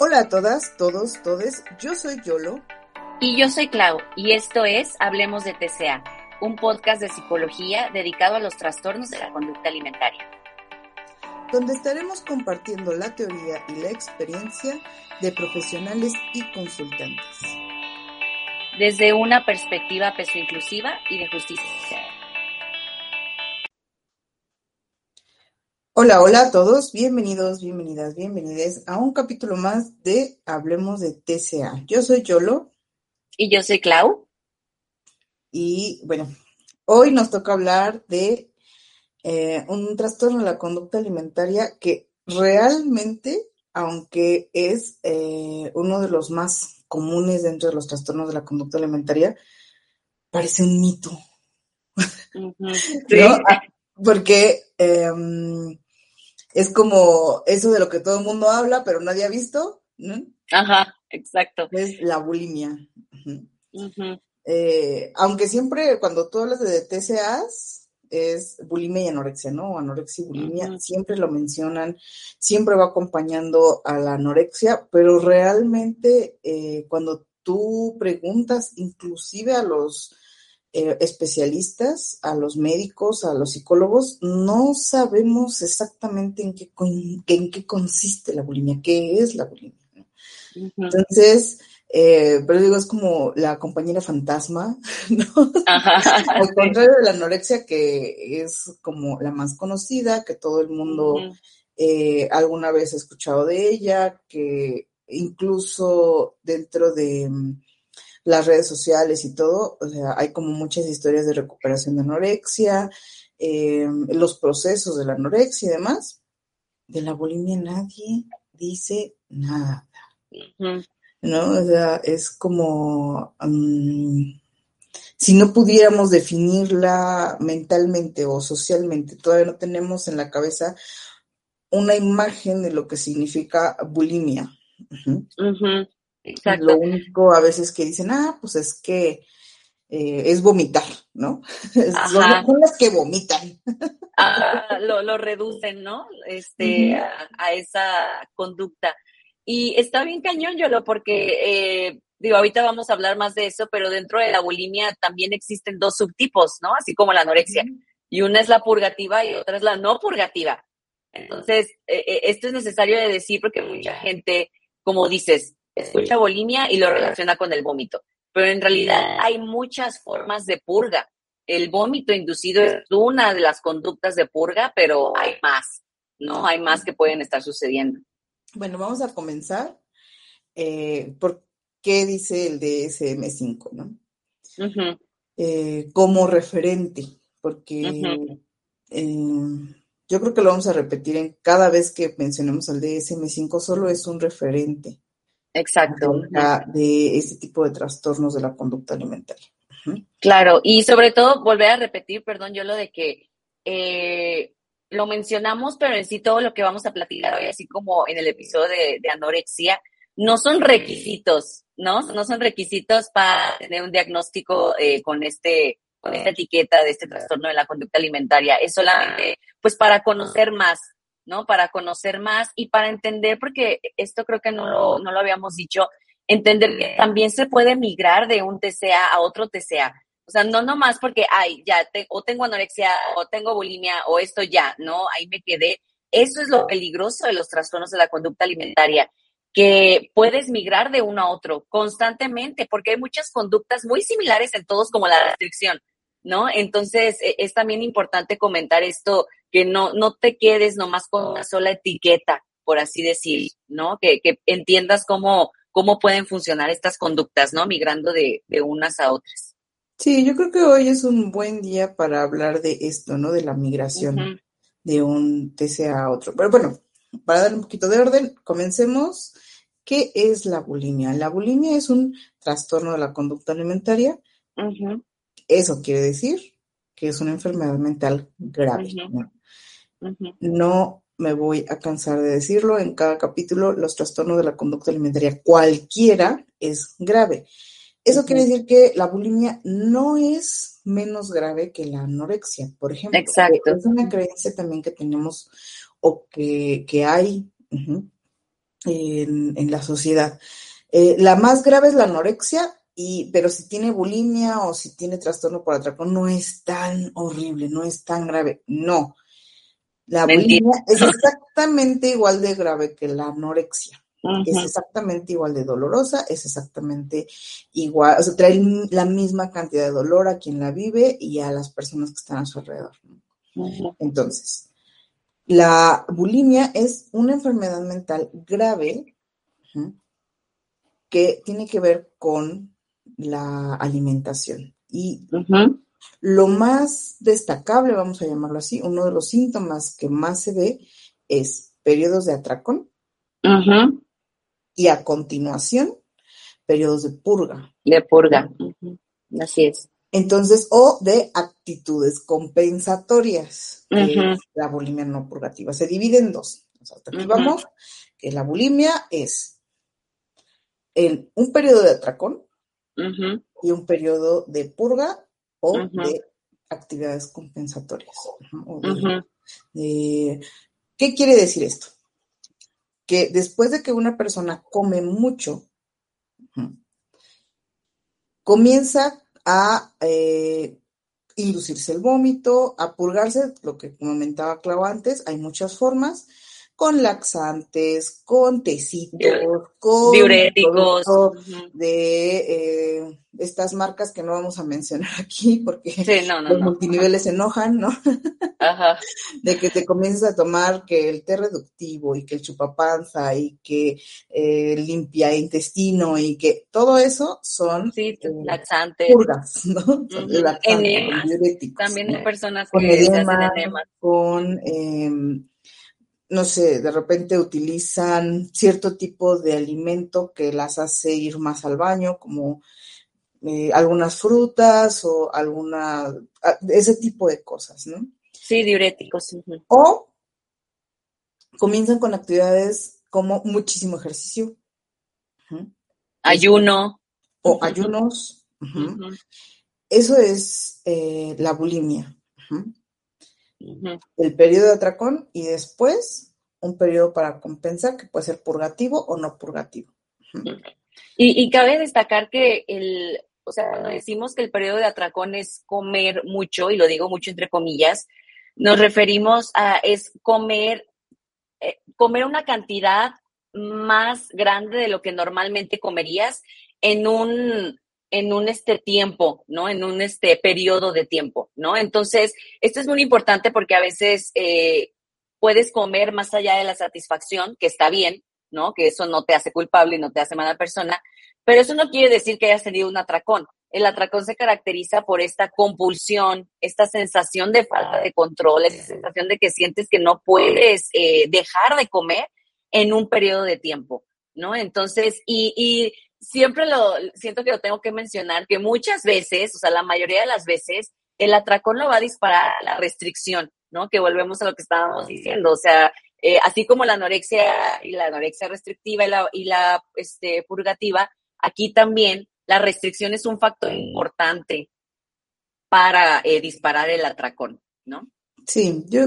Hola a todas, todos, todes. Yo soy Yolo. Y yo soy Clau. Y esto es Hablemos de TCA, un podcast de psicología dedicado a los trastornos de la conducta alimentaria. Donde estaremos compartiendo la teoría y la experiencia de profesionales y consultantes. Desde una perspectiva peso inclusiva y de justicia Hola, hola a todos, bienvenidos, bienvenidas, bienvenides a un capítulo más de Hablemos de TCA. Yo soy Yolo. Y yo soy Clau. Y bueno, hoy nos toca hablar de eh, un trastorno de la conducta alimentaria que realmente, aunque es eh, uno de los más comunes dentro de los trastornos de la conducta alimentaria, parece un mito. Porque em, es como eso de lo que todo el mundo habla, pero nadie ha visto. Ajá, exacto. Es la bulimia. Eh, aunque siempre cuando tú hablas de TCAs, es bulimia y anorexia, ¿no? Anorexia y bulimia, siempre lo mencionan, siempre va acompañando a la anorexia, pero realmente eh, cuando tú preguntas inclusive a los eh, especialistas, a los médicos, a los psicólogos, no sabemos exactamente en qué, en qué consiste la bulimia, qué es la bulimia. Entonces, eh, pero digo, es como la compañera fantasma, ¿no? Al contrario de la anorexia, que es como la más conocida, que todo el mundo eh, alguna vez ha escuchado de ella, que incluso dentro de las redes sociales y todo, o sea, hay como muchas historias de recuperación de anorexia, em, los procesos de la anorexia y demás. De la bulimia nadie dice nada. ¿No? O sea, es como mm, si no pudiéramos definirla mentalmente o socialmente, todavía no tenemos en la cabeza una imagen de lo que significa bulimia. Lo único a veces que dicen, ah, pues es que eh, es vomitar, ¿no? Son las que vomitan. Ah, lo, reducen, ¿no? Este, a, esa conducta. Y está bien cañón, Yolo, porque, eh, digo, ahorita vamos a hablar más de eso, pero dentro de la bulimia también existen dos subtipos, ¿no? Así como la anorexia. Y una es la purgativa y otra es la no purgativa. Entonces, eh, esto es necesario de decir porque mucha gente, como dices, escucha bulimia y lo relaciona con el vómito. Pero en realidad hay muchas formas de purga. El vómito inducido es una de las conductas de purga, pero hay más, ¿no? Hay más que pueden estar sucediendo. Bueno, vamos a comenzar. Eh, ¿Por qué dice el DSM5, no? Eh, como referente, porque eh, yo creo que lo vamos a repetir en cada vez que mencionemos al DSM5, solo es un referente. Exacto. De este tipo de trastornos de la conducta alimentaria. Claro, y sobre todo volver a repetir, perdón, yo lo de que eh, lo mencionamos, pero en sí todo lo que vamos a platicar hoy, así como en el episodio de, anorexia, no son requisitos, ¿no? No son requisitos para tener un diagnóstico eh, con este con esta etiqueta de este trastorno de la conducta alimentaria. Es solamente, pues, para conocer más, ¿no? Para conocer más y para entender, porque esto creo que no lo, no lo habíamos dicho, entender que también se puede migrar de un TCA a otro TCA. O sea, no nomás porque, ay, ya, o tengo anorexia, o tengo bulimia, o esto ya, ¿no? Ahí me quedé. Eso es lo peligroso de los trastornos de la conducta alimentaria, que puedes migrar de uno a otro constantemente, porque hay muchas conductas muy similares en todos, como la restricción, ¿no? Entonces, e, es también importante comentar esto que no, no te quedes nomás con una sola etiqueta, por así decir, ¿no? Que, que entiendas cómo, cómo pueden funcionar estas conductas, ¿no? Migrando de, de unas a otras. Sí, yo creo que hoy es un buen día para hablar de esto, ¿no? De la migración de un TCA a otro. Pero bueno, para darle un poquito de orden, comencemos. ¿Qué es la bulimia? La bulimia es un trastorno de la conducta alimentaria. Eso quiere decir que es una enfermedad mental grave. ¿no? Me voy a cansar de decirlo en cada capítulo, los trastornos de la conducta alimentaria, cualquiera es grave. Eso quiere decir que la bulimia no es menos grave que la anorexia, por ejemplo. Exacto. Es una creencia también que tenemos o que, hay en, la sociedad. Eh, la más grave es la anorexia, y, pero si tiene bulimia o si tiene trastorno por atracón, no es tan horrible, no es tan grave. No. La bulimia es exactamente igual de grave que la anorexia. Es exactamente igual de dolorosa, es exactamente igual, o sea, trae la misma cantidad de dolor a quien la vive y a las personas que están a su alrededor. Entonces, la bulimia es una enfermedad mental grave que tiene que ver con la alimentación. Y lo más destacable, vamos a llamarlo así, uno de los síntomas que más se ve es periodos de atracón y a continuación periodos de purga. De purga, así es. Entonces, o de actitudes compensatorias, la bulimia no purgativa. Se divide en dos. aquí vamos, que la bulimia es en un periodo de atracón y un periodo de purga o de actividades compensatorias. ¿Qué quiere decir esto? Que después de que una persona come mucho, comienza a eh, inducirse el vómito, a purgarse, lo que comentaba Clau antes, hay muchas formas, con laxantes, con tecitos, con diuréticos, de eh, estas marcas que no vamos a mencionar aquí porque los multiniveles se enojan, ¿no? Ajá. de que te comiences a tomar que el té reductivo y que el chupapanza y que eh, limpia intestino y que todo eso son sí, eh, laxantes, purgas, ¿no? Laxantes, diuréticos. También hay personas que con edema, con no sé, de repente utilizan cierto tipo de alimento que las hace ir más al baño, como eh, algunas frutas o alguna, ah, ese tipo de cosas, ¿no? Sí, diuréticos. O comienzan con actividades como muchísimo ejercicio. Ayuno. O ayunos. Eso es eh, la bulimia el periodo de atracón y después un periodo para compensar que puede ser purgativo o no purgativo. y, cabe destacar que el, o sea, cuando decimos que el periodo de atracón es comer mucho, y lo digo mucho entre comillas, nos referimos a es comer, eh, comer una cantidad más grande de lo que normalmente comerías en un en un este tiempo, ¿no? En un este periodo de tiempo, ¿no? Entonces, esto es muy importante porque a veces eh, puedes comer más allá de la satisfacción, que está bien, ¿no? Que eso no te hace culpable y no te hace mala persona, pero eso no quiere decir que hayas tenido un atracón. El atracón se caracteriza por esta compulsión, esta sensación de falta de control, esa sensación de que sientes que no puedes eh, dejar de comer en un periodo de tiempo, ¿no? Entonces, y, y siempre lo siento que lo tengo que mencionar, que muchas veces, o sea, la mayoría de las veces, el atracón lo va a disparar a la restricción, ¿no? Que volvemos a lo que estábamos diciendo, o sea, eh, así como la anorexia y la anorexia restrictiva y la, y la este, purgativa, aquí también la restricción es un factor importante para eh, disparar el atracón, ¿no? Sí, yo,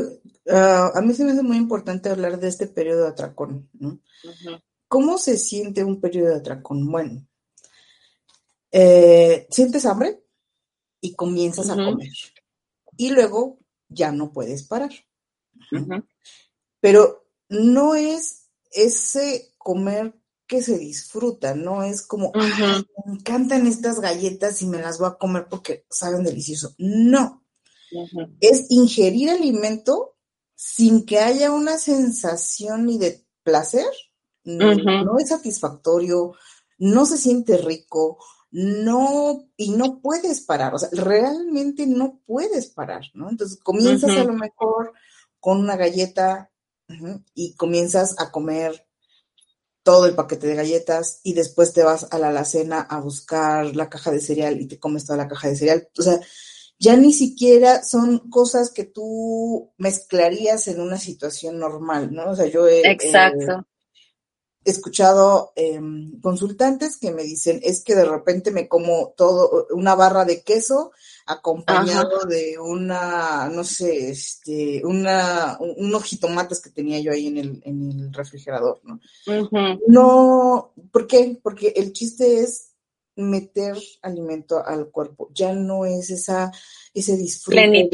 ah, a mí se me hace muy importante hablar de este periodo de atracón, ¿no? ¿Cómo se siente un periodo de atracón? Bueno, eh, sientes hambre y comienzas a comer. Y luego ya no puedes parar. Pero no es ese comer que se disfruta, no es como, me encantan estas galletas y me las voy a comer porque saben delicioso. No. Es ingerir alimento sin que haya una sensación ni de placer no es satisfactorio, no se siente rico, no, y no puedes parar, o sea, realmente no puedes parar, ¿no? Entonces comienzas a lo mejor con una galleta y comienzas a comer todo el paquete de galletas y después te vas a la alacena a buscar la caja de cereal y te comes toda la caja de cereal. O sea, ya ni siquiera son cosas que tú mezclarías en una situación normal, ¿no? O sea, yo he, Exacto escuchado em, consultantes que me dicen es que de repente me como todo una barra de queso acompañado de una no sé este una unos jitomates que tenía yo ahí en el en el refrigerador no no ¿por qué? porque el chiste es meter alimento al cuerpo. Ya no es esa, ese disfrute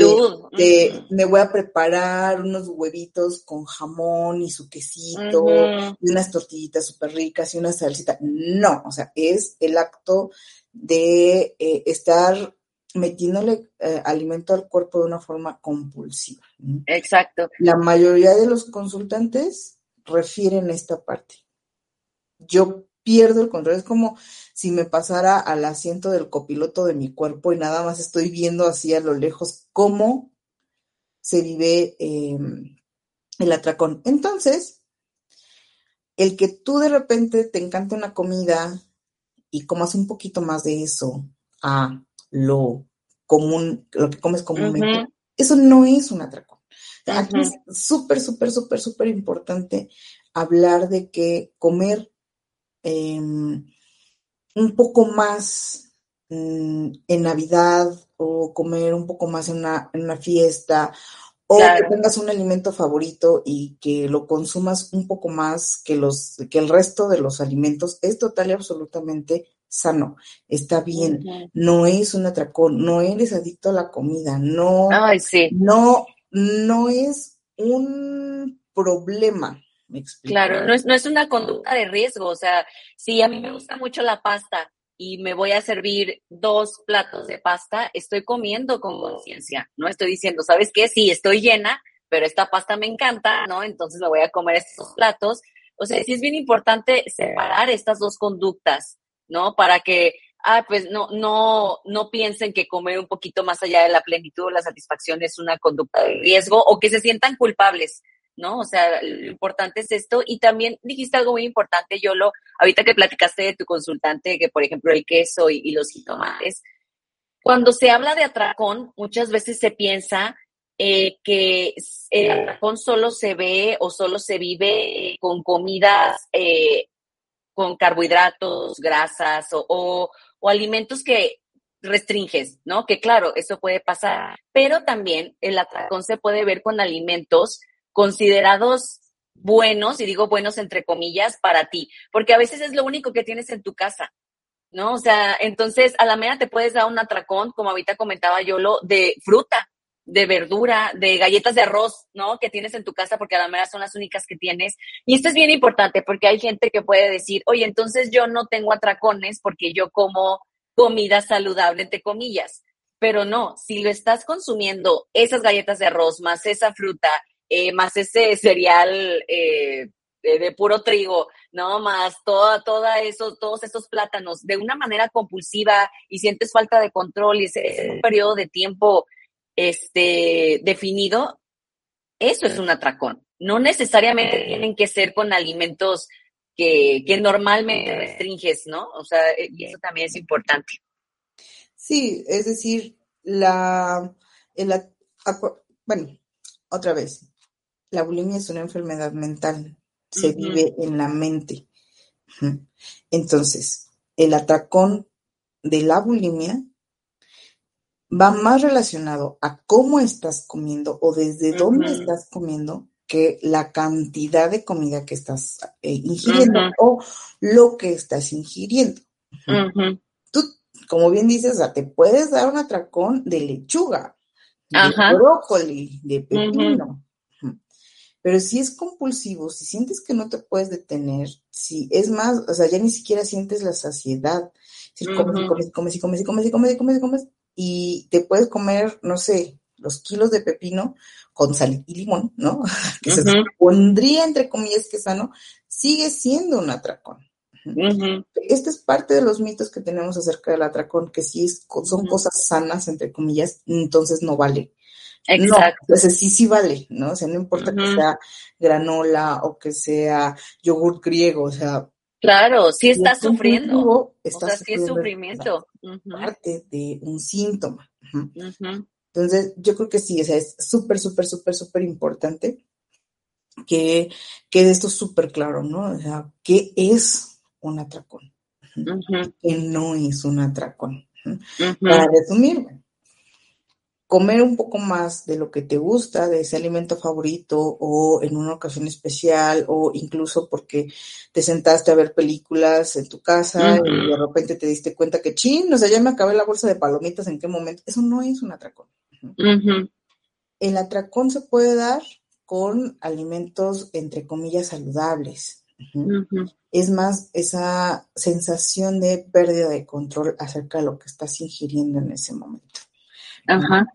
De, me voy a preparar unos huevitos con jamón y su quesito y unas tortillitas súper ricas y una salsita. No, o sea, es el acto de eh, estar metiéndole eh, alimento al cuerpo de una forma compulsiva. Exacto. La mayoría de los consultantes refieren esta parte. Yo pierdo el control. Es como si me pasara al asiento del copiloto de mi cuerpo y nada más estoy viendo así a lo lejos cómo se vive em, el atracón. Entonces, el que tú de repente te encante una comida y comas un poquito más de eso a lo común, lo que comes comúnmente, eso no es un atracón. Aquí es súper, súper, súper, súper importante hablar de que comer Em, un poco más mm, en Navidad o comer un poco más en una, en una fiesta o que tengas un alimento favorito y que lo consumas un poco más que los que el resto de los alimentos es total y absolutamente sano, está bien, no es un atracón, no eres adicto a la comida, no, no, no es un problema, Claro, no es, no es una conducta de riesgo. O sea, si a mí me gusta mucho la pasta y me voy a servir dos platos de pasta, estoy comiendo con conciencia, ¿no? Estoy diciendo, ¿sabes qué? Sí, estoy llena, pero esta pasta me encanta, ¿no? Entonces me voy a comer estos platos. O sea, sí es bien importante separar estas dos conductas, ¿no? Para que, ah, pues no, no, no piensen que comer un poquito más allá de la plenitud o la satisfacción es una conducta de riesgo o que se sientan culpables ¿no? O sea, lo importante es esto. Y también dijiste algo muy importante, Yolo, ahorita que platicaste de tu consultante, que por ejemplo el queso y, los jitomates. Cuando se habla de atracón, muchas veces se piensa eh, que el atracón solo se ve o solo se vive con comidas eh, con carbohidratos, grasas o, o, o alimentos que restringes, ¿no? Que claro, eso puede pasar, pero también el atracón se puede ver con alimentos considerados buenos, y digo buenos entre comillas, para ti, porque a veces es lo único que tienes en tu casa, ¿no? O sea, entonces a la mera te puedes dar un atracón, como ahorita comentaba yo, lo de fruta, de verdura, de galletas de arroz, ¿no? Que tienes en tu casa porque a la mera son las únicas que tienes. Y esto es bien importante porque hay gente que puede decir, oye, entonces yo no tengo atracones porque yo como comida saludable, entre comillas. Pero no, si lo estás consumiendo, esas galletas de arroz más esa fruta eh, más ese cereal eh, de, puro trigo, ¿no? Más toda, toda eso, todos esos plátanos de una manera compulsiva y sientes falta de control y ese, un periodo de tiempo este, definido, eso es un atracón. No necesariamente tienen que ser con alimentos que, que normalmente restringes, ¿no? O sea, eh, y eso también es importante. Sí, es decir, la, el, bueno, otra vez, la bulimia es una enfermedad mental, se vive en la mente. Entonces, el atracón de la bulimia va más relacionado a cómo estás comiendo o desde dónde estás comiendo que la cantidad de comida que estás eh, ingiriendo o lo que estás ingiriendo. Tú, como bien dices, te puedes dar un atracón de lechuga, de brócoli, de pepino, pero si es compulsivo, si sientes que no te puedes detener, si es más, o sea, ya ni siquiera sientes la saciedad. Si comes, y comes, comes, y comes, y comes, y comes, y comes, y comes, y te puedes comer, no sé, los kilos de pepino con sal y limón, ¿no? que se pondría entre comillas que sano, sigue siendo un atracón. Este es parte de los mitos que tenemos acerca del atracón, que si es, son cosas sanas, entre comillas, entonces no vale. Exacto. No, sí, sí vale, ¿no? O sea, no importa que sea granola o que sea yogur griego, o sea. Claro, sí estás sufriendo. Está o sea, sí es sufrimiento. Parte de un síntoma. Entonces, yo creo que sí, o sea, es súper, súper, súper, súper importante que quede esto súper claro, ¿no? O sea, ¿qué es un atracón? ¿Qué no es un atracón? Para resumir, comer un poco más de lo que te gusta, de ese alimento favorito, o en una ocasión especial, o incluso porque te sentaste a ver películas en tu casa y de repente te diste cuenta que, chin, o sea, ya me acabé la bolsa de palomitas, ¿en qué momento? Eso no es un atracón. El atracón se puede dar con alimentos, entre comillas, saludables. Es más esa sensación de pérdida de control acerca de lo que estás ingiriendo en ese momento. Ajá.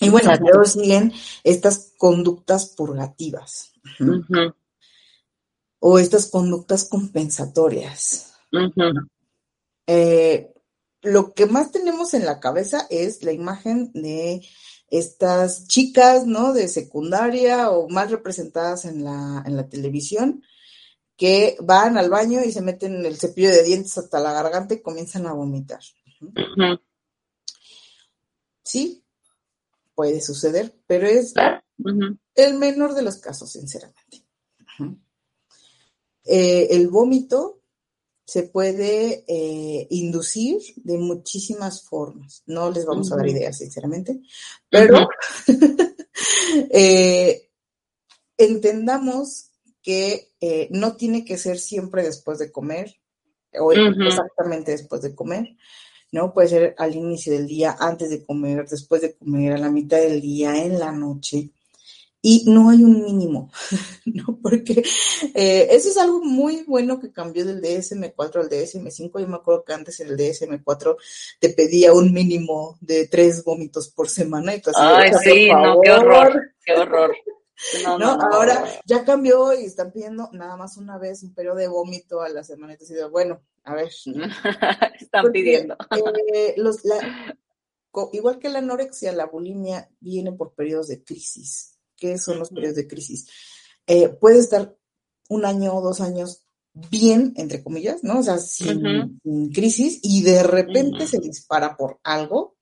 Y bueno, luego siguen estas conductas purgativas o estas conductas compensatorias. Eh, lo que más tenemos en la cabeza es la imagen de estas chicas, ¿no? De secundaria o más representadas en la, en la televisión, que van al baño y se meten el cepillo de dientes hasta la garganta y comienzan a vomitar. Sí, puede suceder, pero es el menor de los casos, sinceramente. Eh, el vómito se puede eh, inducir de muchísimas formas. No les vamos a dar ideas, sinceramente, pero eh, entendamos que no tiene que ser siempre después de comer o exactamente después de comer. ¿No? Puede ser al inicio del día, antes de comer, después de comer, a la mitad del día, en la noche y no hay un mínimo, ¿no? Porque eh, eso es algo muy bueno que cambió del DSM4 al DSM5. Yo me acuerdo que antes el DSM4 te pedía un mínimo de tres vómitos por semana. Y Ay, sí, no, qué horror, qué horror. No, no, ahora ya cambió y están pidiendo nada más una vez un periodo de vómito a la semana. Entonces, bueno, a ver. están pidiendo. Eh, los, igual que la anorexia, la bulimia viene por periodos de crisis. ¿Qué son los periodos de crisis? Eh, puede estar un año o dos años bien, entre comillas, ¿no? O sea, sin, crisis y de repente se dispara por algo.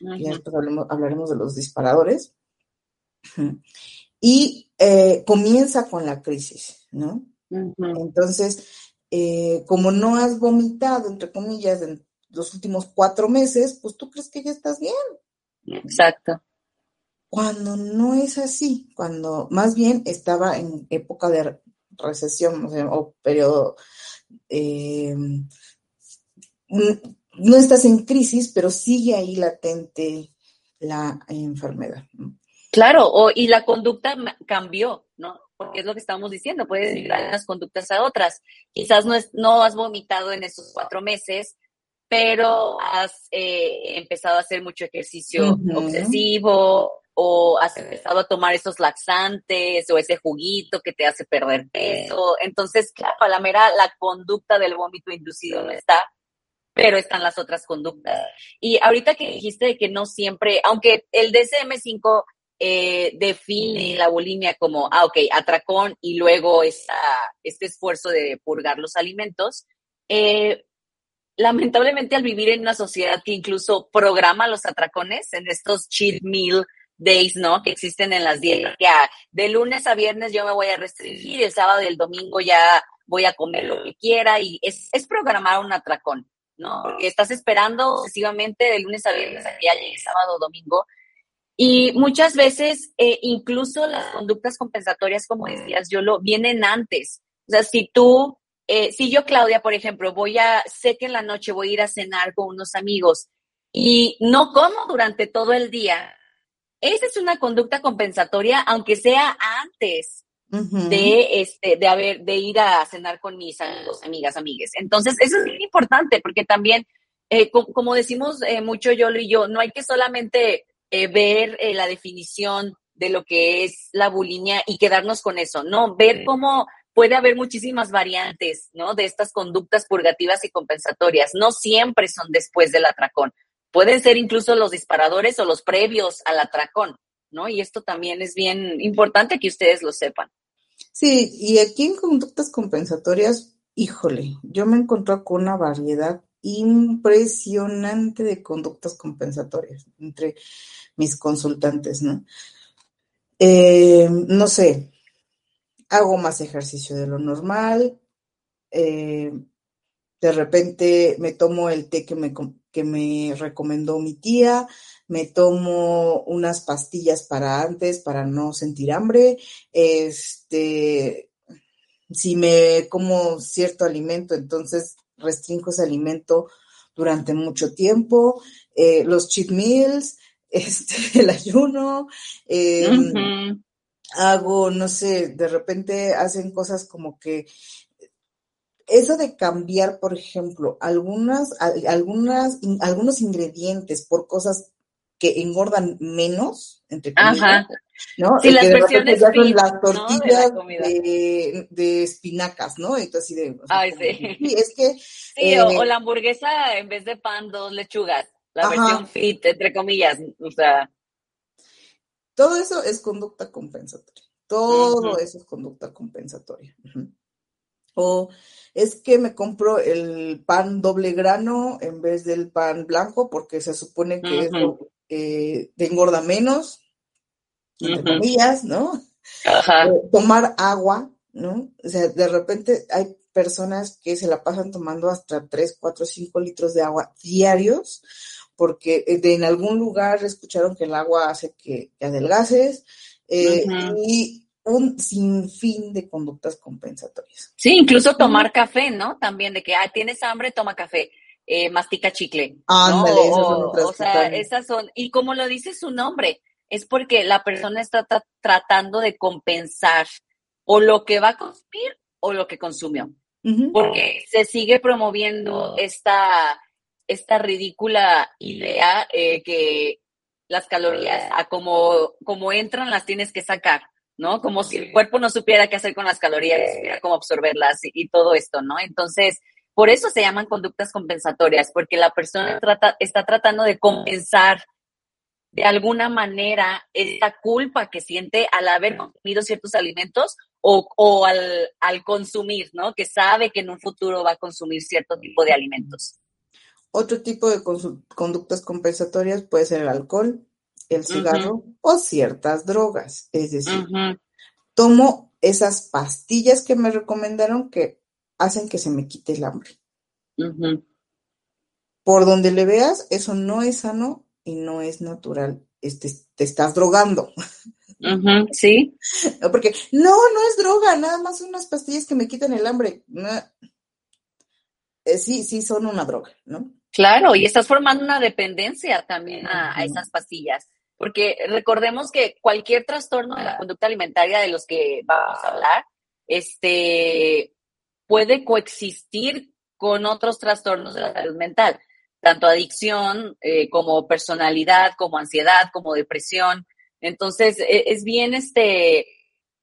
Y después hablaremos de los disparadores. Y eh, comienza con la crisis, ¿no? Entonces, eh, como no has vomitado, entre comillas, en los últimos cuatro meses, pues tú crees que ya estás bien. Exacto cuando no es así, cuando más bien estaba en época de recesión o, periodo, eh, no estás en crisis, pero sigue ahí latente la enfermedad. Claro, o, y la conducta cambió. Porque es lo que estamos diciendo, puedes de unas conductas a otras. Quizás no, es, no has vomitado en esos cuatro meses, pero has eh, empezado a hacer mucho ejercicio obsesivo, o has empezado a tomar esos laxantes o ese juguito que te hace perder peso. Entonces, claro, a la mera la conducta del vómito inducido no está, pero están las otras conductas. Y ahorita que dijiste que no siempre, aunque el DSM-5 eh, define la bulimia como, ah, ok, atracón y luego esa, este esfuerzo de purgar los alimentos, eh, lamentablemente al vivir en una sociedad que incluso programa los atracones en estos cheat meal days, ¿no? Que existen en las dietas. Ya, de lunes a viernes yo me voy a restringir, el sábado y el domingo ya voy a comer lo que quiera y es, es programar un atracón, ¿no? Porque estás esperando sucesivamente de lunes a viernes a que ya llegue sábado o domingo. Y muchas veces, eh, incluso las conductas compensatorias, como decías, yo lo vienen antes. O sea, si tú, eh, si yo, Claudia, por ejemplo, voy a, sé que en la noche voy a ir a cenar con unos amigos y no como durante todo el día, esa es una conducta compensatoria, aunque sea antes de este, de haber, de ir a cenar con mis amigos, amigas, amigues. Entonces, eso es muy importante, porque también, eh, como decimos eh, mucho yo y yo, no hay que solamente eh, ver la definición de lo que es la bulimia y quedarnos con eso, no, ver cómo puede haber muchísimas variantes, ¿no? De estas conductas purgativas y compensatorias. No siempre son después del atracón. Pueden ser incluso los disparadores o los previos al atracón, ¿no? Y esto también es bien importante que ustedes lo sepan. Sí, y aquí en conductas compensatorias, híjole, yo me encontré con una variedad impresionante de conductas compensatorias entre mis consultantes, ¿no? Eh, no sé, hago más ejercicio de lo normal, eh, de repente me tomo el té que me, que me recomendó mi tía, me tomo unas pastillas para antes, para no sentir hambre, este, si me como cierto alimento, entonces restringo ese alimento durante mucho tiempo, eh, los cheat meals, este, el ayuno, em, hago, no sé, de repente hacen cosas como que eso de cambiar, por ejemplo, algunas, algunas, algunos ingredientes por cosas que engordan menos, entre comillas, ¿no? Sí, las versiones ya son las tortillas de, espinacas, ¿no? Entonces, de, Ay, sí. sí. es que... Sí, o, eh, la hamburguesa en vez de pan, dos lechugas, la versión fit, entre comillas, o sea... Todo eso es conducta compensatoria. Todo eso es conducta compensatoria. O es que me compro el pan doble grano en vez del pan blanco porque se supone que eso eh, te engorda menos, entre comillas, ¿no? Ajá. Eh, tomar agua, ¿no? O sea, de repente hay personas que se la pasan tomando hasta 3, 4, 5 litros de agua diarios porque eh, en algún lugar escucharon que el agua hace que, adelgaces y un sinfín de conductas compensatorias. Sí, incluso tomar café, ¿no? También de que ah, tienes hambre, toma café. Eh, mastica chicle. Ándale, esas son otras o sea, esas son, y como lo dice su nombre, es porque la persona está tratando de compensar o lo que va a consumir o lo que consumió. Porque se sigue promoviendo esta, esta ridícula idea eh, que las calorías, a como, como entran, las tienes que sacar. ¿no? Como si el cuerpo no supiera qué hacer con las calorías, cómo absorberlas y, todo esto, ¿no? Entonces, por eso se llaman conductas compensatorias, porque la persona trata, está tratando de compensar de alguna manera esta culpa que siente al haber consumido ciertos alimentos o, al, al, consumir, ¿no? Que sabe que en un futuro va a consumir cierto tipo de alimentos. Otro tipo de conductas compensatorias puede ser el alcohol, el cigarro o ciertas drogas. Es decir, tomo esas pastillas que me recomendaron que hacen que se me quite el hambre. Por donde le veas, eso no es sano y no es natural. Este, te estás drogando. sí. Porque no, no es droga, nada más unas pastillas que me quitan el hambre. Eh, sí, sí son una droga, ¿no? Claro, y estás formando una dependencia también a esas pastillas porque recordemos que cualquier trastorno de la conducta alimentaria de los que vamos a hablar, este, puede coexistir con otros trastornos de la salud mental, tanto adicción eh, como personalidad, como ansiedad, como depresión. Entonces, e, es bien este,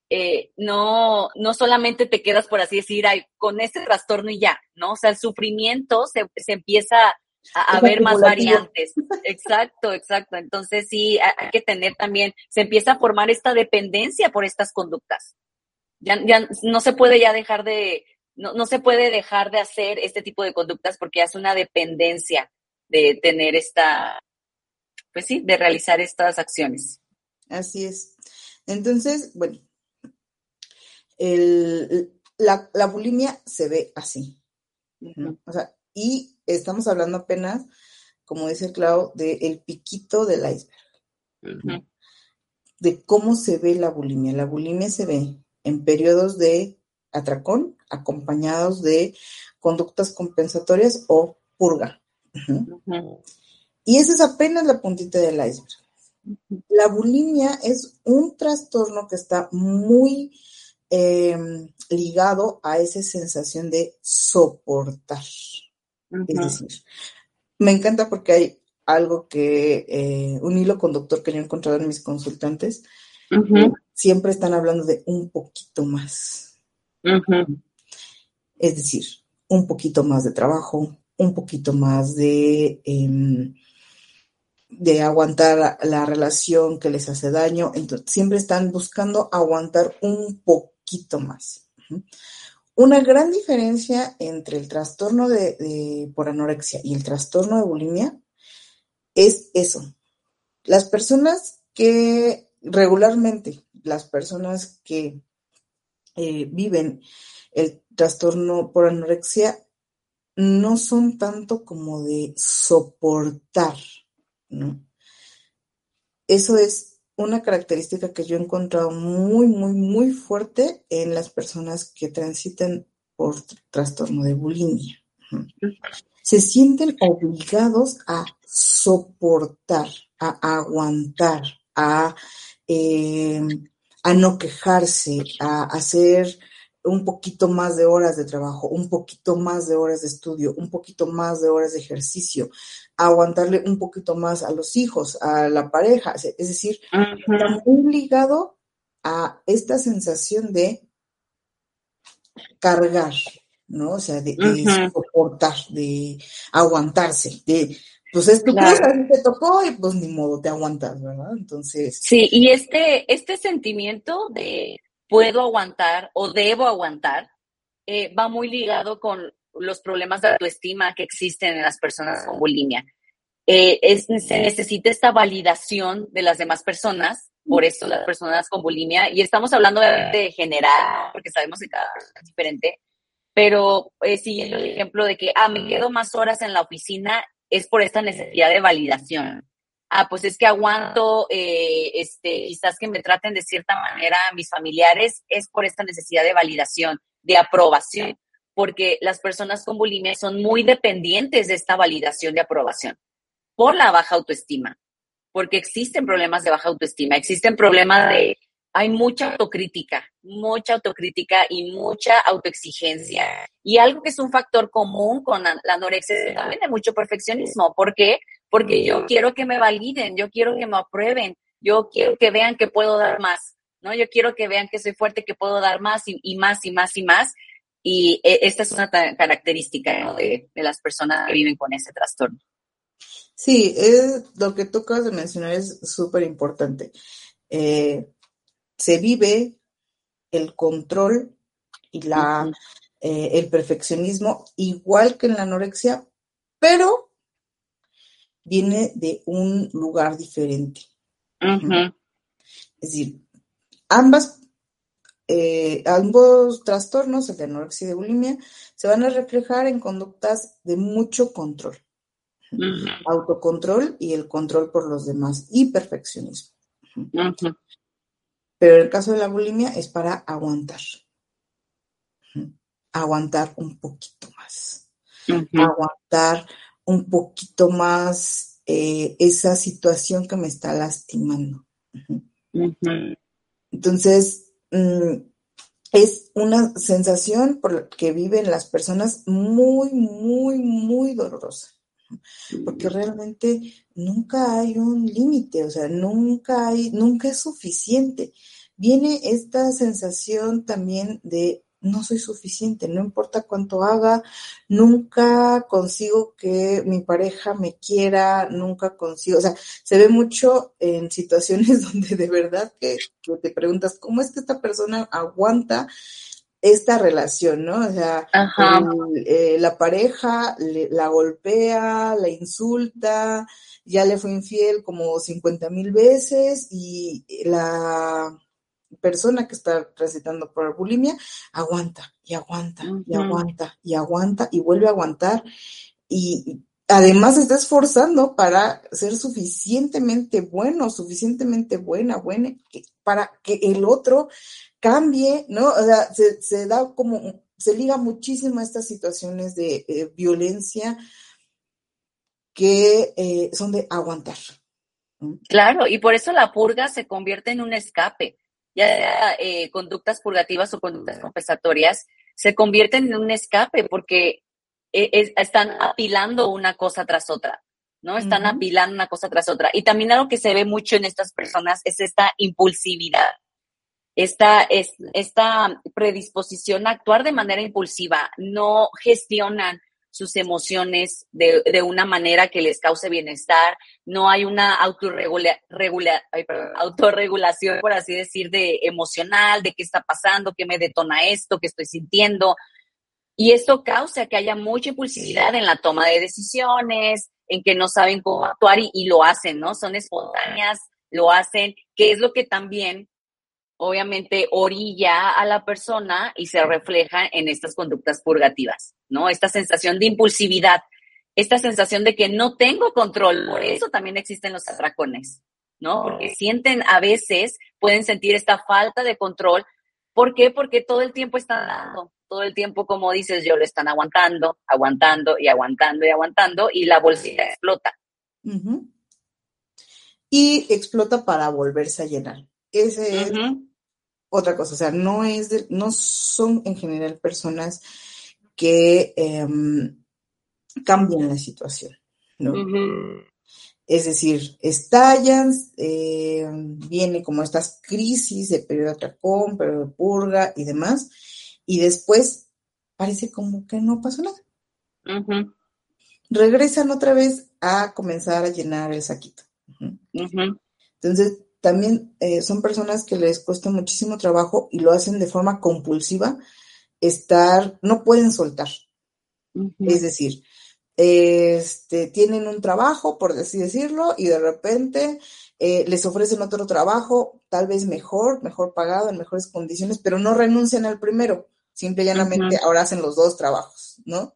eh, no, no solamente te quedas, por así decir, con este trastorno y ya, ¿no? O sea, el sufrimiento se, se empieza a, ver más variantes. Exacto, exacto. Entonces sí, hay que tener también, se empieza a formar esta dependencia por estas conductas. Ya, ya no se puede ya dejar de, no, no se puede dejar de hacer este tipo de conductas porque hace una dependencia de tener esta, pues sí, de realizar estas acciones. Así es. Entonces, bueno, el, la, la bulimia se ve así. O sea, y estamos hablando apenas, como dice Clau, del piquito del iceberg. De cómo se ve la bulimia. La bulimia se ve en periodos de atracón acompañados de conductas compensatorias o purga. Y esa es apenas la puntita del iceberg. La bulimia es un trastorno que está muy em, ligado a esa sensación de soportar. Es decir, me encanta porque hay algo que, eh, un hilo conductor que yo he encontrado en mis consultantes, siempre están hablando de un poquito más. Es decir, un poquito más de trabajo, un poquito más de, em, de aguantar la relación que les hace daño, entonces siempre están buscando aguantar un poquito más. Una gran diferencia entre el trastorno de, por anorexia y el trastorno de bulimia es eso. Las personas que regularmente, las personas que eh, viven el trastorno por anorexia no son tanto como de soportar, ¿no? Eso es una característica que yo he encontrado muy, muy, muy fuerte en las personas que transitan por trastorno de bulimia. Se sienten obligados a soportar, a aguantar, a, eh, a no quejarse, a hacer un poquito más de horas de trabajo, un poquito más de horas de estudio, un poquito más de horas de ejercicio, aguantarle un poquito más a los hijos, a la pareja, es decir, está muy ligado a esta sensación de cargar, ¿no? O sea, de, soportar, de aguantarse, de pues es tu cosa, te tocó y pues ni modo, te aguantas, ¿verdad? Entonces. Sí, y este, este sentimiento de puedo aguantar o debo aguantar, eh, va muy ligado con los problemas de autoestima que existen en las personas con bulimia. Eh, es, se necesita esta validación de las demás personas, por eso las personas con bulimia, y estamos hablando de general, porque sabemos que cada persona es diferente, pero eh, siguiendo el ejemplo de que, ah, me quedo más horas en la oficina, es por esta necesidad de validación. Ah, pues es que aguanto, eh, este, quizás que me traten de cierta manera mis familiares, es por esta necesidad de validación, de aprobación, porque las personas con bulimia son muy dependientes de esta validación de aprobación por la baja autoestima, porque existen problemas de baja autoestima, existen problemas de, hay mucha autocrítica, mucha autocrítica y mucha autoexigencia. Y algo que es un factor común con la anorexia es también de mucho perfeccionismo. ¿Por qué? porque yo quiero que me validen, yo quiero que me aprueben, yo quiero que vean que puedo dar más, ¿no? Yo quiero que vean que soy fuerte, que puedo dar más y, más y más y más. Y eh, esta es una característica de, las personas que viven con ese trastorno. Sí, es, lo que tú acabas de mencionar es súper importante. Eh, se vive el control y la, eh, el perfeccionismo igual que en la anorexia, pero viene de un lugar diferente. Es decir, ambas, eh, ambos trastornos, el de anorexia y de bulimia, se van a reflejar en conductas de mucho control. Autocontrol y el control por los demás y perfeccionismo. Pero el caso de la bulimia es para aguantar. Aguantar un poquito más. Aguantar un poquito más eh, esa situación que me está lastimando. Entonces, mm, es una sensación por la que viven las personas muy, muy, muy dolorosa. Porque realmente nunca hay un límite, o sea, nunca hay, nunca es suficiente. Viene esta sensación también de no soy suficiente, no importa cuánto haga, nunca consigo que mi pareja me quiera, nunca consigo, o sea, se ve mucho en situaciones donde de verdad que, te preguntas, ¿cómo es que esta persona aguanta esta relación, ¿no? O sea, eh, la pareja la golpea, la insulta, ya le fue infiel como 50 mil veces y la persona que está recitando por bulimia aguanta y aguanta y aguanta y aguanta y vuelve a aguantar y además se está esforzando para ser suficientemente bueno, suficientemente buena, buena, para que el otro cambie, ¿no? O sea, se, da como, se liga muchísimo a estas situaciones de eh, violencia que eh, son de aguantar. Claro, y por eso la purga se convierte en un escape ya eh, conductas purgativas o conductas compensatorias, se convierten en un escape porque eh, están apilando una cosa tras otra, ¿no? Están apilando una cosa tras otra. Y también algo que se ve mucho en estas personas es esta impulsividad, esta, es, esta predisposición a actuar de manera impulsiva, no gestionan sus emociones de, de una manera que les cause bienestar, no hay una autorregula, regula, autorregulación, por así decir, de emocional, de qué está pasando, qué me detona esto, qué estoy sintiendo. Y esto causa que haya mucha impulsividad en la toma de decisiones, en que no saben cómo actuar y, y lo hacen, ¿no? Son espontáneas, lo hacen, que es lo que también obviamente orilla a la persona y se refleja en estas conductas purgativas, ¿no? Esta sensación de impulsividad, esta sensación de que no tengo control, por eso también existen los atracones, ¿no? Porque sienten a veces, pueden sentir esta falta de control. ¿Por qué? Porque todo el tiempo están dando, todo el tiempo, como dices, yo lo están aguantando, aguantando y aguantando y aguantando y la bolsita explota. Y explota para volverse a llenar. Ese es otra cosa, o sea, no es no son en general personas que em, cambian la situación, ¿no? Es decir, estallan, em, viene como estas crisis de periodo de atracón, periodo de purga y demás, y después parece como que no pasó nada. Regresan otra vez a comenzar a llenar el saquito. Entonces, también eh, son personas que les cuesta muchísimo trabajo y lo hacen de forma compulsiva, estar, no pueden soltar. Es decir, este, tienen un trabajo, por así decirlo, y de repente eh, les ofrecen otro trabajo, tal vez mejor, mejor pagado, en mejores condiciones, pero no renuncian al primero, simple y llanamente ahora hacen los dos trabajos, ¿no?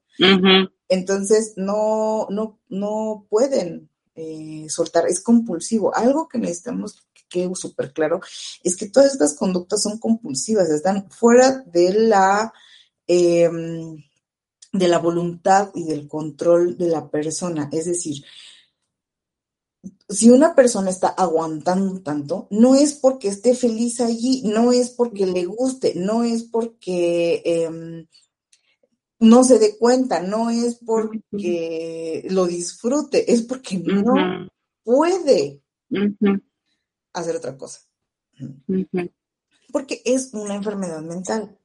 Entonces, no, no, no pueden eh, soltar, es compulsivo. Algo que necesitamos quede súper claro es que todas estas conductas son compulsivas, están fuera de la, em, de la voluntad y del control de la persona. Es decir, si una persona está aguantando tanto, no es porque esté feliz allí, no es porque le guste, no es porque em, no se dé cuenta, no es porque lo disfrute, es porque no puede hacer otra cosa. Porque es una enfermedad mental,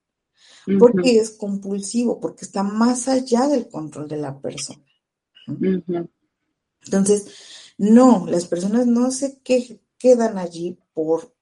porque es compulsivo, porque está más allá del control de la persona. Entonces, no, las personas no se quedan allí por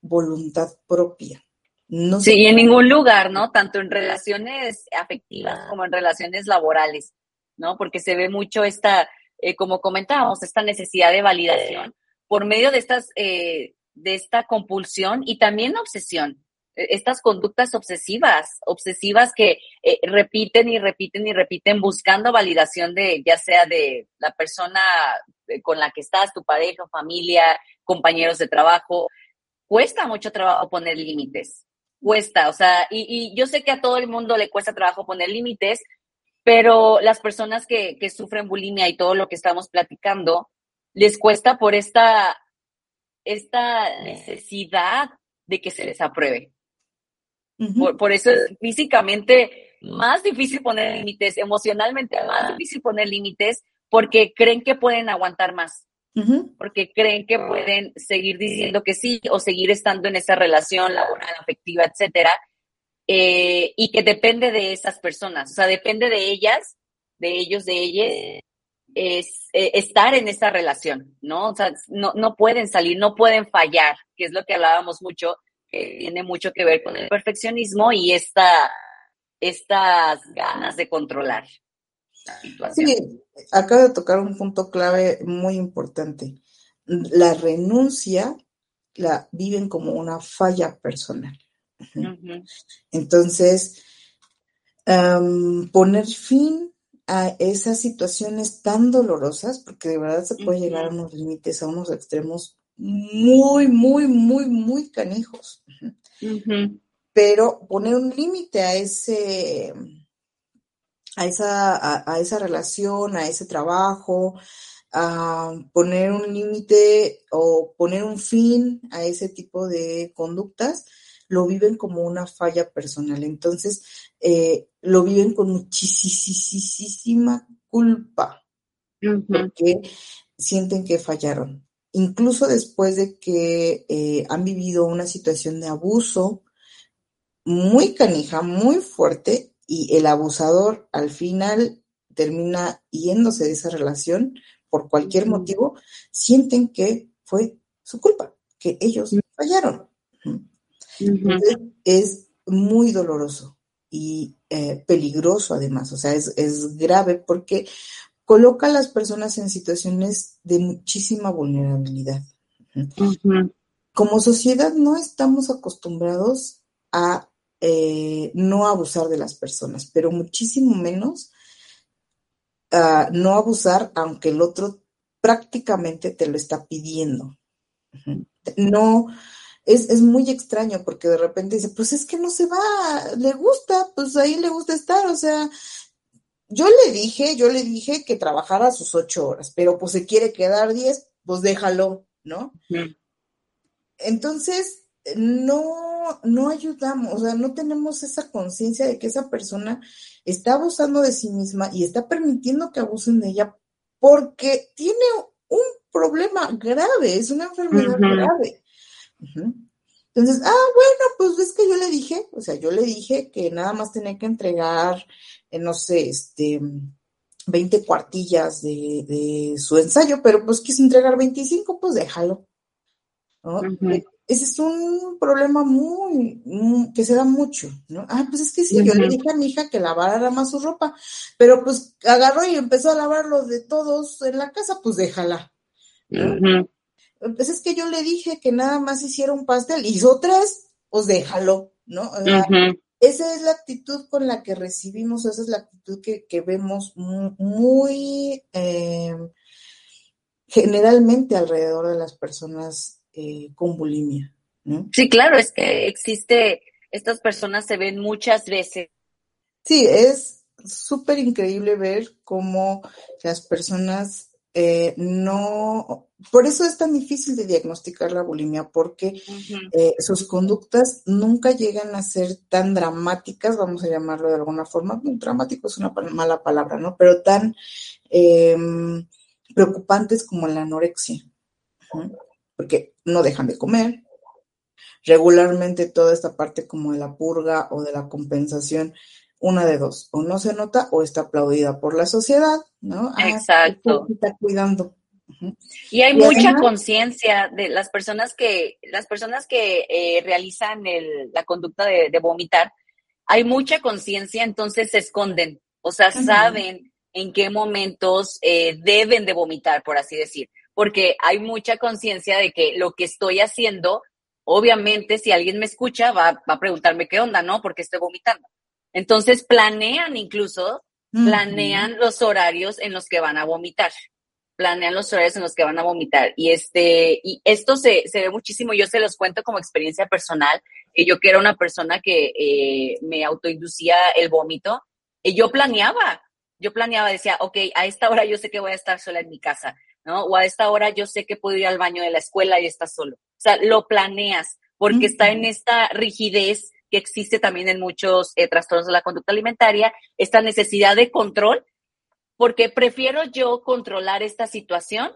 voluntad propia. No sí, en ningún lugar, ¿no? Tanto en relaciones afectivas como en relaciones laborales, ¿no? Porque se ve mucho esta, eh, como comentábamos, esta necesidad de validación por medio de estas, eh, de esta compulsión y también obsesión, estas conductas obsesivas, obsesivas que eh, repiten y repiten y repiten buscando validación de, ya sea de la persona con la que estás, tu pareja, familia, compañeros de trabajo. Cuesta mucho trabajo poner límites cuesta, o sea, y, yo sé que a todo el mundo le cuesta trabajo poner límites, pero las personas que, sufren bulimia y todo lo que estamos platicando, les cuesta por esta, esta necesidad de que se les apruebe. Por, eso es físicamente más difícil poner límites, emocionalmente más difícil poner límites, porque creen que pueden aguantar más. Porque creen que pueden seguir diciendo que sí o seguir estando en esa relación laboral, afectiva, etcétera, eh, y que depende de esas personas, o sea, depende de ellas, de ellos, de ellas, es eh, estar en esa relación, ¿no? O sea, no, no pueden salir, no pueden fallar, que es lo que hablábamos mucho, que tiene mucho que ver con el perfeccionismo y esta, estas ganas de controlar. Sí, acaba de tocar un punto clave muy importante. La renuncia la viven como una falla personal. Entonces, poner fin a esas situaciones tan dolorosas, porque de verdad se puede llegar a unos límites, a unos extremos muy, muy, muy, muy canijos. Pero poner un límite a ese a esa, a, esa relación, a ese trabajo, a poner un límite o poner un fin a ese tipo de conductas, lo viven como una falla personal. Entonces, eh, lo viven con muchísima culpa, porque sienten que fallaron. Incluso después de que eh, han vivido una situación de abuso muy canija, muy fuerte, y el abusador al final termina yéndose de esa relación por cualquier motivo, sienten que fue su culpa, que ellos fallaron. Entonces, es muy doloroso y eh, peligroso además, o sea, es, es grave porque coloca a las personas en situaciones de muchísima vulnerabilidad. Como sociedad no estamos acostumbrados a eh, no abusar de las personas, pero muchísimo menos a no abusar aunque el otro prácticamente te lo está pidiendo. No, es, es, muy extraño porque de repente dice, pues es que no se va, le gusta, pues ahí le gusta estar, o sea, yo le dije, yo le dije que trabajara sus ocho horas, pero pues se quiere quedar diez, pues déjalo, ¿no? Entonces, no, no ayudamos, o sea, no tenemos esa conciencia de que esa persona está abusando de sí misma y está permitiendo que abusen de ella porque tiene un problema grave, es una enfermedad grave. Entonces, ah, bueno, pues es que yo le dije, o sea, yo le dije que nada más tenía que entregar, eh, no sé, este, 20 cuartillas de, de, su ensayo, pero pues quiso entregar 25, pues déjalo. ¿no? Ese es un problema muy, que se da mucho, ¿no? Ah, pues es que sí, yo le dije a mi hija que lavara más su ropa, pero pues agarró y empezó a lavar los de todos en la casa, pues déjala. Pues es que yo le dije que nada más hiciera un pastel, hizo tres, pues déjalo, ¿no? Esa es la actitud con la que recibimos, esa es la actitud que, vemos muy, eh, generalmente alrededor de las personas eh, con bulimia. ¿no? Sí, claro, es que existe, estas personas se ven muchas veces. Sí, es súper increíble ver cómo las personas eh, no, por eso es tan difícil de diagnosticar la bulimia, porque eh, sus conductas nunca llegan a ser tan dramáticas, vamos a llamarlo de alguna forma, dramático es una mala palabra, ¿no? Pero tan em, preocupantes como la anorexia porque no dejan de comer. Regularmente toda esta parte como de la purga o de la compensación, una de dos, o no se nota o está aplaudida por la sociedad, ¿no? Ah, Exacto. Está cuidando. Y hay mucha conciencia de las personas que, las personas que eh, realizan la conducta de, vomitar, hay mucha conciencia, entonces se esconden, o sea, saben en qué momentos eh, deben de vomitar, por así decir porque hay mucha conciencia de que lo que estoy haciendo, obviamente, si alguien me escucha, va, a preguntarme qué onda, ¿no? Porque estoy vomitando. Entonces planean incluso, planean los horarios en los que van a vomitar. Planean los horarios en los que van a vomitar. Y este, y esto se, se ve muchísimo, yo se los cuento como experiencia personal. yo que era una persona que eh, me autoinducía el vómito, y yo planeaba, yo planeaba, decía, ok, a esta hora yo sé que voy a estar sola en mi casa ¿no? O a esta hora yo sé que puedo ir al baño de la escuela y estás solo. O sea, lo planeas porque está en esta rigidez que existe también en muchos eh, trastornos de la conducta alimentaria, esta necesidad de control, porque prefiero yo controlar esta situación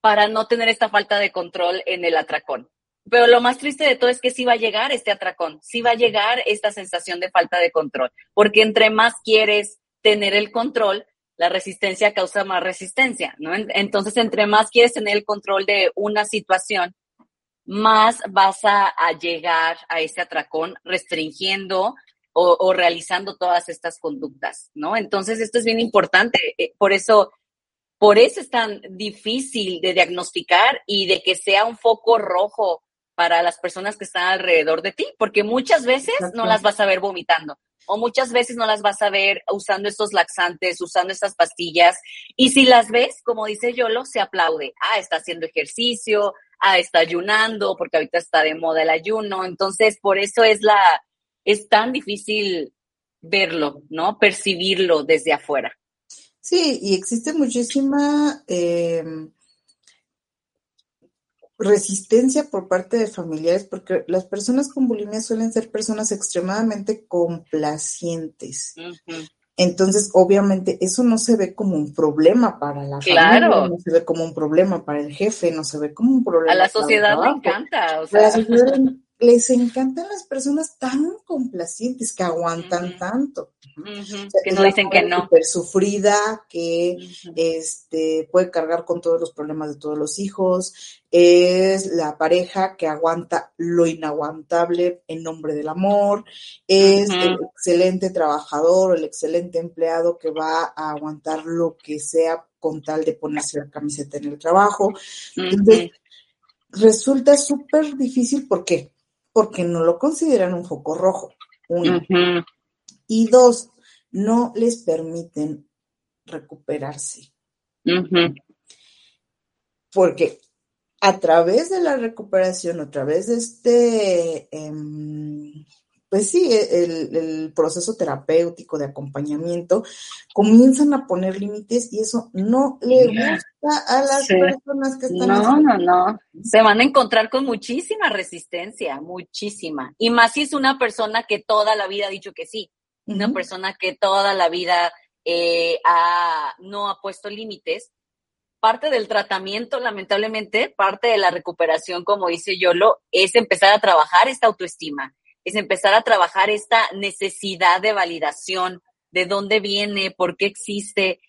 para no tener esta falta de control en el atracón. Pero lo más triste de todo es que sí va a llegar este atracón, sí va a llegar esta sensación de falta de control, porque entre más quieres tener el control, la resistencia causa más resistencia. Entonces, entre más quieres tener el control de una situación, más vas a, llegar a ese atracón restringiendo o, realizando todas estas conductas, ¿no? Entonces, esto es bien importante. Eh, por eso, por eso es tan difícil de diagnosticar y de que sea un foco rojo para las personas que están alrededor de ti, porque muchas veces no las vas a ver vomitando, o muchas veces no las vas a ver usando estos laxantes, usando estas pastillas. Y si las ves, como dice Yolo, se aplaude. Ah, está haciendo ejercicio, ah, está ayunando, porque ahorita está de moda el ayuno. Entonces, por eso es la, es tan difícil verlo, ¿no? Percibirlo desde afuera. Sí, y existe muchísima eh, resistencia por parte de familiares, porque las personas con bulimia suelen ser personas extremadamente complacientes. Entonces, obviamente, eso no se ve como un problema para la claro. familia, no se ve como un problema para el jefe, no se ve como un problema. A la sociedad le encanta. A la sociedad le les encantan las personas tan complacientes que aguantan tanto. que no dicen que no. Súper sufrida, que este, puede cargar con todos los problemas de todos los hijos. Es la pareja que aguanta lo inaguantable en nombre del amor. Es el excelente trabajador, el excelente empleado que va a aguantar lo que sea con tal de ponerse la camiseta en el trabajo. Entonces, resulta súper difícil. ¿Por qué? Porque no lo consideran un foco rojo. Uno. Y dos, no les permiten recuperarse. Porque a través de la recuperación, a través de este em, pues sí, e, el, proceso terapéutico de acompañamiento, comienzan a poner límites y eso no le gusta a las personas que están. No, no, no. Se van a encontrar con muchísima resistencia, muchísima. Y más si es una persona que toda la vida ha dicho que sí, una persona que toda la vida eh, no ha puesto límites. Parte del tratamiento, lamentablemente, parte de la recuperación, como dice Yolo, es empezar a trabajar esta autoestima es empezar a trabajar esta necesidad de validación, de dónde viene, por qué existe,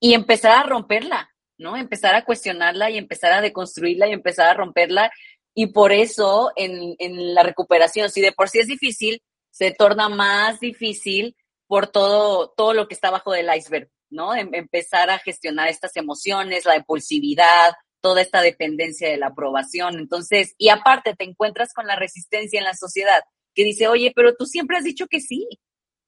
y empezar a romperla, ¿no? Empezar a cuestionarla y empezar a deconstruirla y empezar a romperla. Y por eso en, en la recuperación, si de por sí es difícil, se torna más difícil por todo, todo lo que está bajo del iceberg, ¿no? Em, empezar a gestionar estas emociones, la impulsividad, toda esta dependencia de la aprobación. Entonces, y aparte te encuentras con la resistencia en la sociedad que dice, oye, pero tú siempre has dicho que sí,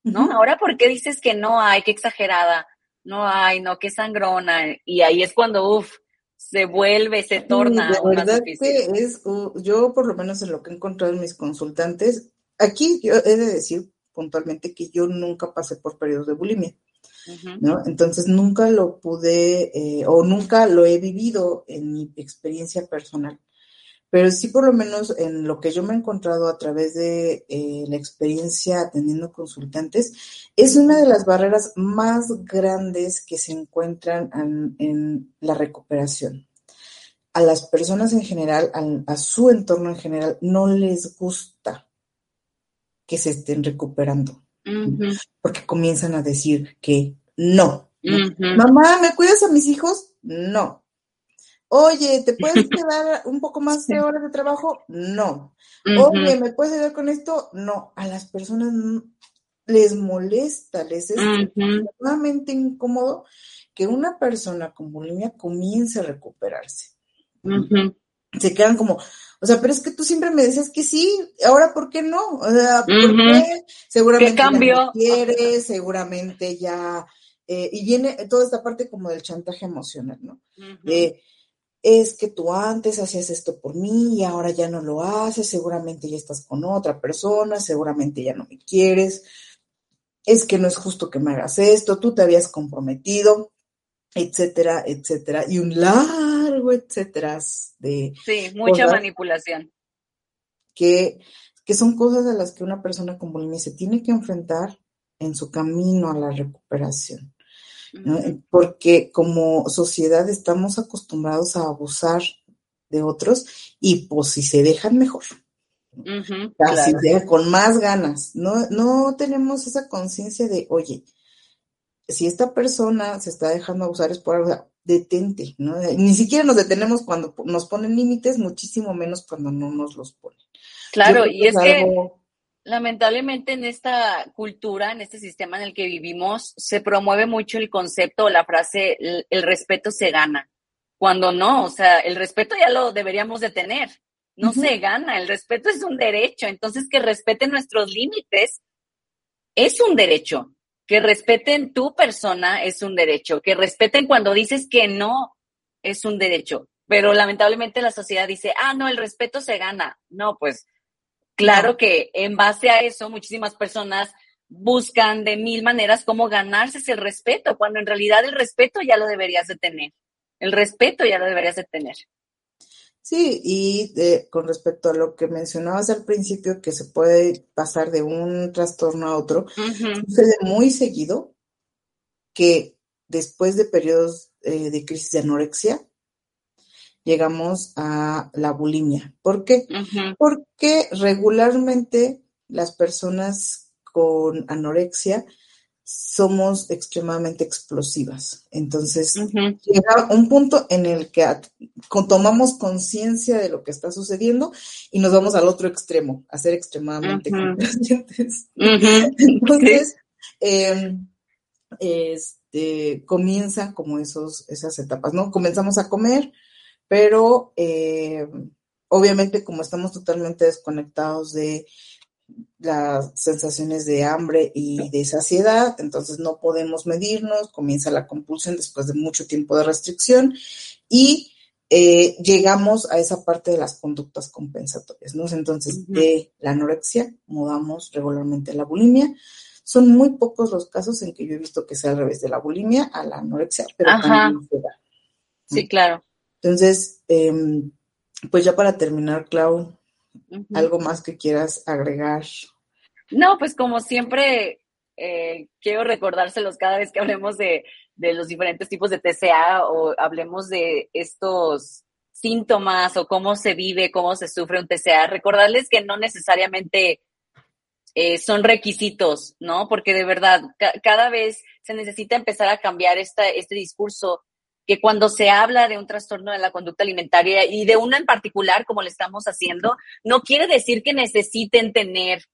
¿no? Ahora, ¿por qué dices que no hay, qué exagerada? No hay, no, qué sangrona. Y ahí es cuando, uff, se vuelve, se torna. La verdad que es, yo por lo menos en lo que he encontrado en mis consultantes, aquí yo he de decir puntualmente que yo nunca pasé por periodos de bulimia. ¿no? Entonces nunca lo pude eh, o nunca lo he vivido en mi experiencia personal pero sí por lo menos en lo que yo me he encontrado a través de eh, la experiencia atendiendo consultantes, es una de las barreras más grandes que se encuentran en, la recuperación. A las personas en general, a, su entorno en general, no les gusta que se estén recuperando, porque comienzan a decir que no. Mamá, ¿me cuidas a mis hijos? No. Oye, ¿te puedes quedar un poco más de horas de trabajo? No. Oye, ¿me puedes ayudar con esto? No. A las personas les molesta, les es extremadamente incómodo que una persona con bulimia comience a recuperarse. Se quedan como, o sea, pero es que tú siempre me decías que sí, ahora ¿por qué no? O sea, ¿por qué? Seguramente ya quieres, seguramente ya, eh, y viene toda esta parte como del chantaje emocional, ¿no? Es que tú antes hacías esto por mí y ahora ya no lo haces, seguramente ya estás con otra persona, seguramente ya no me quieres, es que no es justo que me hagas esto, tú te habías comprometido, etcétera, etcétera, y un largo etcétera de... Sí, mucha manipulación. Que, que son cosas a las que una persona con bulimia se tiene que enfrentar en su camino a la recuperación. Porque como sociedad estamos acostumbrados a abusar de otros y pues si se dejan mejor. Así con más ganas. No, no tenemos esa conciencia de, oye, si esta persona se está dejando abusar es por algo, detente, ¿no? Ni siquiera nos detenemos cuando nos ponen límites, muchísimo menos cuando no nos los ponen. Claro, y es que lamentablemente en esta cultura, en este sistema en el que vivimos, se promueve mucho el concepto o la frase, el, respeto se gana, cuando no, o sea, el respeto ya lo deberíamos de tener, no se gana, el respeto es un derecho, entonces que respeten nuestros límites es un derecho, que respeten tu persona es un derecho, que respeten cuando dices que no es un derecho, pero lamentablemente la sociedad dice, ah, no, el respeto se gana, no, pues Claro que en base a eso muchísimas personas buscan de mil maneras cómo ganarse ese respeto, cuando en realidad el respeto ya lo deberías de tener. El respeto ya lo deberías de tener. Sí, y con respecto a lo que mencionabas al principio, que se puede pasar de un trastorno a otro, sucede muy seguido que después de periodos eh, de crisis de anorexia, llegamos a la bulimia. ¿Por qué? Porque regularmente las personas con anorexia somos extremadamente explosivas. Entonces, llega un punto en el que tomamos conciencia de lo que está sucediendo y nos vamos al otro extremo, a ser extremadamente conscientes. Entonces, em, este, comienzan como esos, esas etapas, ¿no? Comenzamos a comer, pero em, obviamente como estamos totalmente desconectados de las sensaciones de hambre y de saciedad, entonces no podemos medirnos, comienza la compulsión después de mucho tiempo de restricción y eh, llegamos a esa parte de las conductas compensatorias, ¿no? Entonces, de la anorexia mudamos regularmente a la bulimia. Son muy pocos los casos en que yo he visto que sea al revés de la bulimia a la anorexia, pero también se da. Sí, claro. Entonces, em, pues ya para terminar, Clau, ¿Algo más que quieras agregar? No, pues como siempre, eh, quiero recordárselos cada vez que hablemos de, los diferentes tipos de TCA o hablemos de estos síntomas o cómo se vive, cómo se sufre un TCA, recordarles que no necesariamente eh, son requisitos, ¿no? Porque de verdad, cada vez se necesita empezar a cambiar esta, este discurso que cuando se habla de un trastorno de la conducta alimentaria y de una en particular, como le estamos haciendo, no quiere decir que necesiten tener,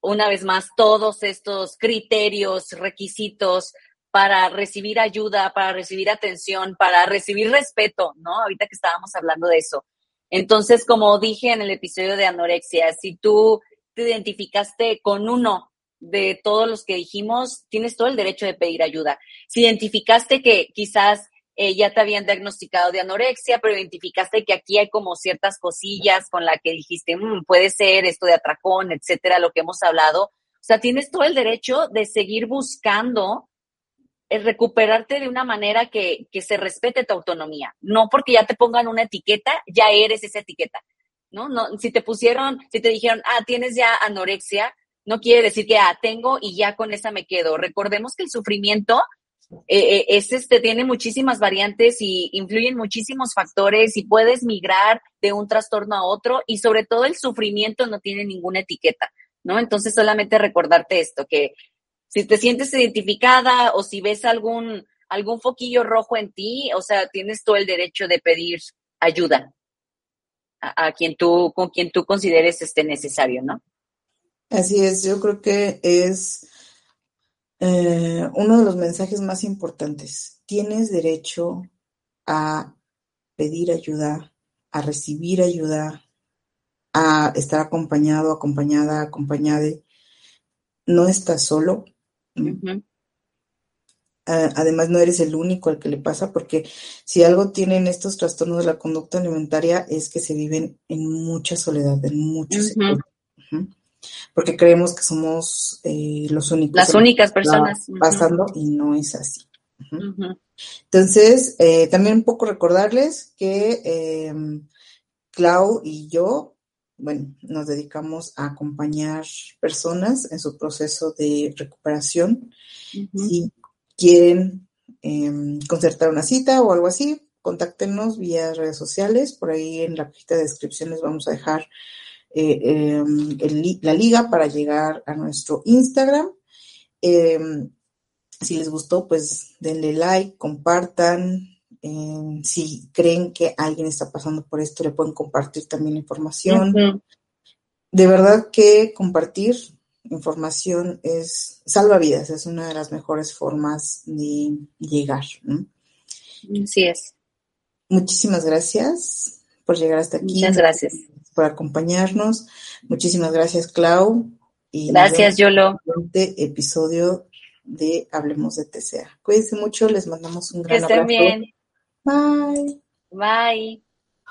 una vez más, todos estos criterios, requisitos para recibir ayuda, para recibir atención, para recibir respeto, ¿no? Ahorita que estábamos hablando de eso. Entonces, como dije en el episodio de anorexia, si tú te identificaste con uno de todos los que dijimos, tienes todo el derecho de pedir ayuda. Si identificaste que quizás eh, ya te habían diagnosticado de anorexia, pero identificaste que aquí hay como ciertas cosillas con la que dijiste, mm, puede ser esto de atracón, etcétera, lo que hemos hablado. O sea, tienes todo el derecho de seguir buscando el recuperarte de una manera que, que se respete tu autonomía. No porque ya te pongan una etiqueta, ya eres esa etiqueta. ¿no? no si te pusieron, si te dijeron, ah, tienes ya anorexia, no quiere decir que, ah, tengo y ya con esa me quedo. Recordemos que el sufrimiento eh, eh, es este, tiene muchísimas variantes y influyen muchísimos factores y puedes migrar de un trastorno a otro y sobre todo el sufrimiento no tiene ninguna etiqueta, ¿no? Entonces solamente recordarte esto, que si te sientes identificada o si ves algún, algún foquillo rojo en ti, o sea, tienes todo el derecho de pedir ayuda a, a quien tú, con quien tú consideres este necesario, ¿no? Así es, yo creo que es eh, uno de los mensajes más importantes. Tienes derecho a pedir ayuda, a recibir ayuda, a estar acompañado, acompañada, acompañada. No estás solo. además, no eres el único al que le pasa, porque si algo tienen estos trastornos de la conducta alimentaria es que se viven en mucha soledad, en muchos porque creemos que somos eh, los únicos. Las únicas personas. Pasando y no es así. Entonces, eh, también un poco recordarles que em, Clau y yo, bueno, nos dedicamos a acompañar personas en su proceso de recuperación. Si quieren concertar una cita o algo así, contáctenos vía redes sociales. Por ahí en la cajita de descripciones vamos a dejar eh, em, la liga para llegar a nuestro Instagram. Em, si les gustó, pues denle like, compartan. Em, si creen que alguien está pasando por esto, le pueden compartir también información. De verdad que compartir información es salva vidas, es una de las mejores formas de llegar. Así es. Muchísimas gracias por llegar hasta aquí. Muchas gracias por acompañarnos. Muchísimas gracias, Clau. Y gracias, Yolo. episodio de Hablemos de TCA. Cuídense mucho, les mandamos un gran que estén bien. Bye. Bye.